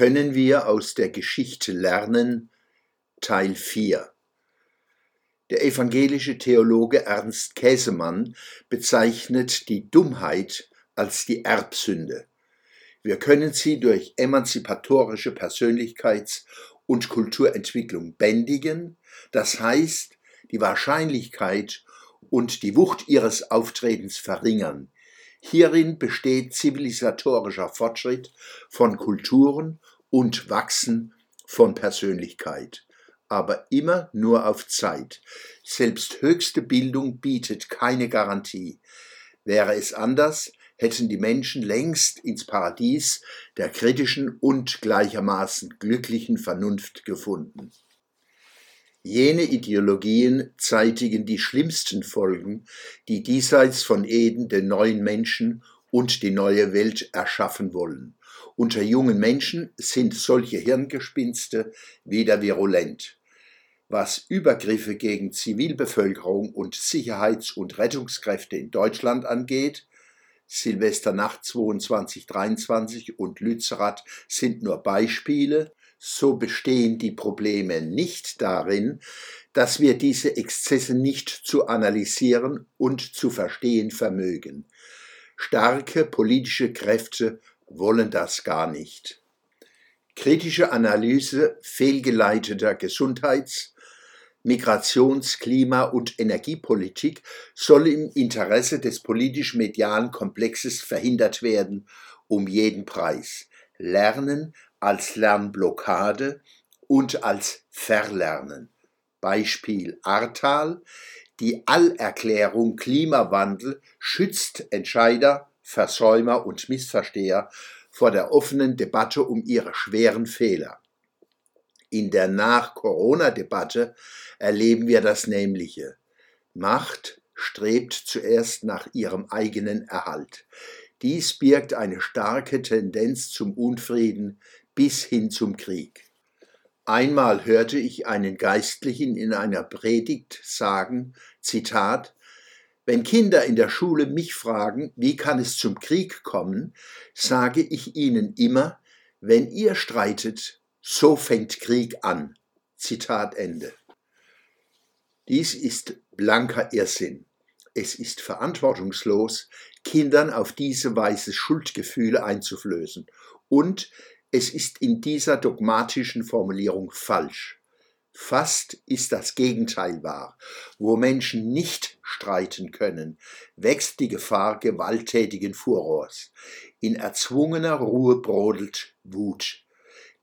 Können wir aus der Geschichte lernen? Teil 4 Der evangelische Theologe Ernst Käsemann bezeichnet die Dummheit als die Erbsünde. Wir können sie durch emanzipatorische Persönlichkeits- und Kulturentwicklung bändigen, das heißt die Wahrscheinlichkeit und die Wucht ihres Auftretens verringern, Hierin besteht zivilisatorischer Fortschritt von Kulturen und Wachsen von Persönlichkeit, aber immer nur auf Zeit. Selbst höchste Bildung bietet keine Garantie. Wäre es anders, hätten die Menschen längst ins Paradies der kritischen und gleichermaßen glücklichen Vernunft gefunden. Jene Ideologien zeitigen die schlimmsten Folgen, die diesseits von Eden den neuen Menschen und die neue Welt erschaffen wollen. Unter jungen Menschen sind solche Hirngespinste wieder virulent. Was Übergriffe gegen Zivilbevölkerung und Sicherheits- und Rettungskräfte in Deutschland angeht, Silvesternacht 2223 und Lützerath sind nur Beispiele, so bestehen die Probleme nicht darin, dass wir diese Exzesse nicht zu analysieren und zu verstehen vermögen. Starke politische Kräfte wollen das gar nicht. Kritische Analyse fehlgeleiteter Gesundheits-, Migrations-, Klima- und Energiepolitik soll im Interesse des politisch-medialen Komplexes verhindert werden, um jeden Preis. Lernen als Lernblockade und als Verlernen. Beispiel Ahrtal. Die Allerklärung Klimawandel schützt Entscheider, Versäumer und Missversteher vor der offenen Debatte um ihre schweren Fehler. In der Nach-Corona-Debatte erleben wir das Nämliche. Macht strebt zuerst nach ihrem eigenen Erhalt. Dies birgt eine starke Tendenz zum Unfrieden bis hin zum Krieg. Einmal hörte ich einen Geistlichen in einer Predigt sagen, Zitat, wenn Kinder in der Schule mich fragen, wie kann es zum Krieg kommen, sage ich ihnen immer, wenn ihr streitet, so fängt Krieg an. Zitat Ende. Dies ist blanker Irrsinn. Es ist verantwortungslos, Kindern auf diese Weise Schuldgefühle einzuflößen und es ist in dieser dogmatischen Formulierung falsch. Fast ist das Gegenteil wahr. Wo Menschen nicht streiten können, wächst die Gefahr gewalttätigen Furors. In erzwungener Ruhe brodelt Wut.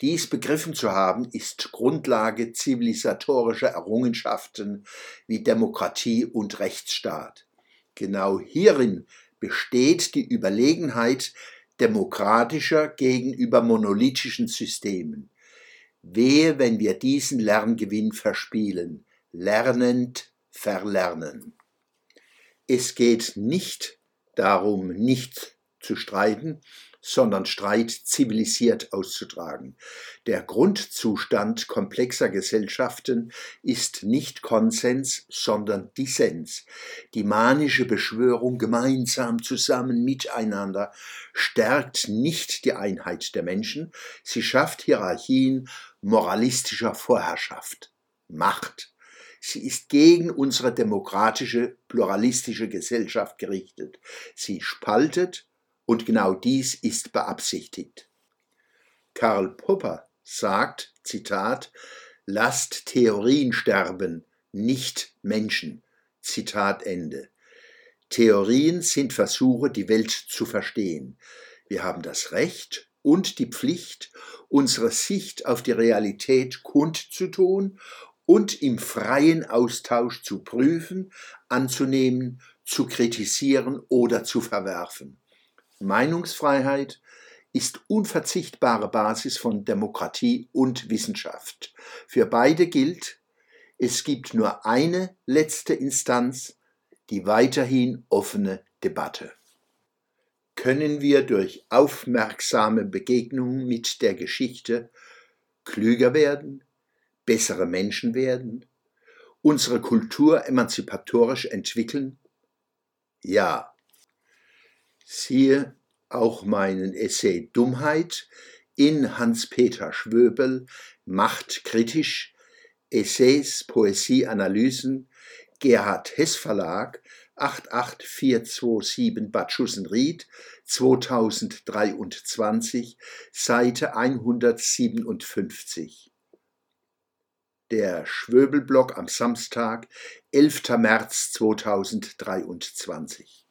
Dies begriffen zu haben, ist Grundlage zivilisatorischer Errungenschaften wie Demokratie und Rechtsstaat. Genau hierin besteht die Überlegenheit demokratischer gegenüber monolithischen Systemen. Wehe, wenn wir diesen Lerngewinn verspielen. Lernend verlernen. Es geht nicht darum, nicht zu streiten, sondern Streit zivilisiert auszutragen. Der Grundzustand komplexer Gesellschaften ist nicht Konsens, sondern Dissens. Die manische Beschwörung gemeinsam zusammen miteinander stärkt nicht die Einheit der Menschen, sie schafft Hierarchien moralistischer Vorherrschaft. Macht. Sie ist gegen unsere demokratische, pluralistische Gesellschaft gerichtet. Sie spaltet und genau dies ist beabsichtigt. Karl Popper sagt, Zitat, lasst Theorien sterben, nicht Menschen. Zitat Ende. Theorien sind Versuche, die Welt zu verstehen. Wir haben das Recht und die Pflicht, unsere Sicht auf die Realität kundzutun und im freien Austausch zu prüfen, anzunehmen, zu kritisieren oder zu verwerfen. Meinungsfreiheit ist unverzichtbare Basis von Demokratie und Wissenschaft. Für beide gilt, es gibt nur eine letzte Instanz, die weiterhin offene Debatte. Können wir durch aufmerksame Begegnung mit der Geschichte klüger werden, bessere Menschen werden, unsere Kultur emanzipatorisch entwickeln? Ja. Siehe auch meinen Essay Dummheit in Hans-Peter Schwöbel, Macht kritisch, Essays, Poesieanalysen, Gerhard Hess Verlag, 88427 Bad Schussenried, 2023, Seite 157. Der Schwöbelblock am Samstag, 11. März 2023.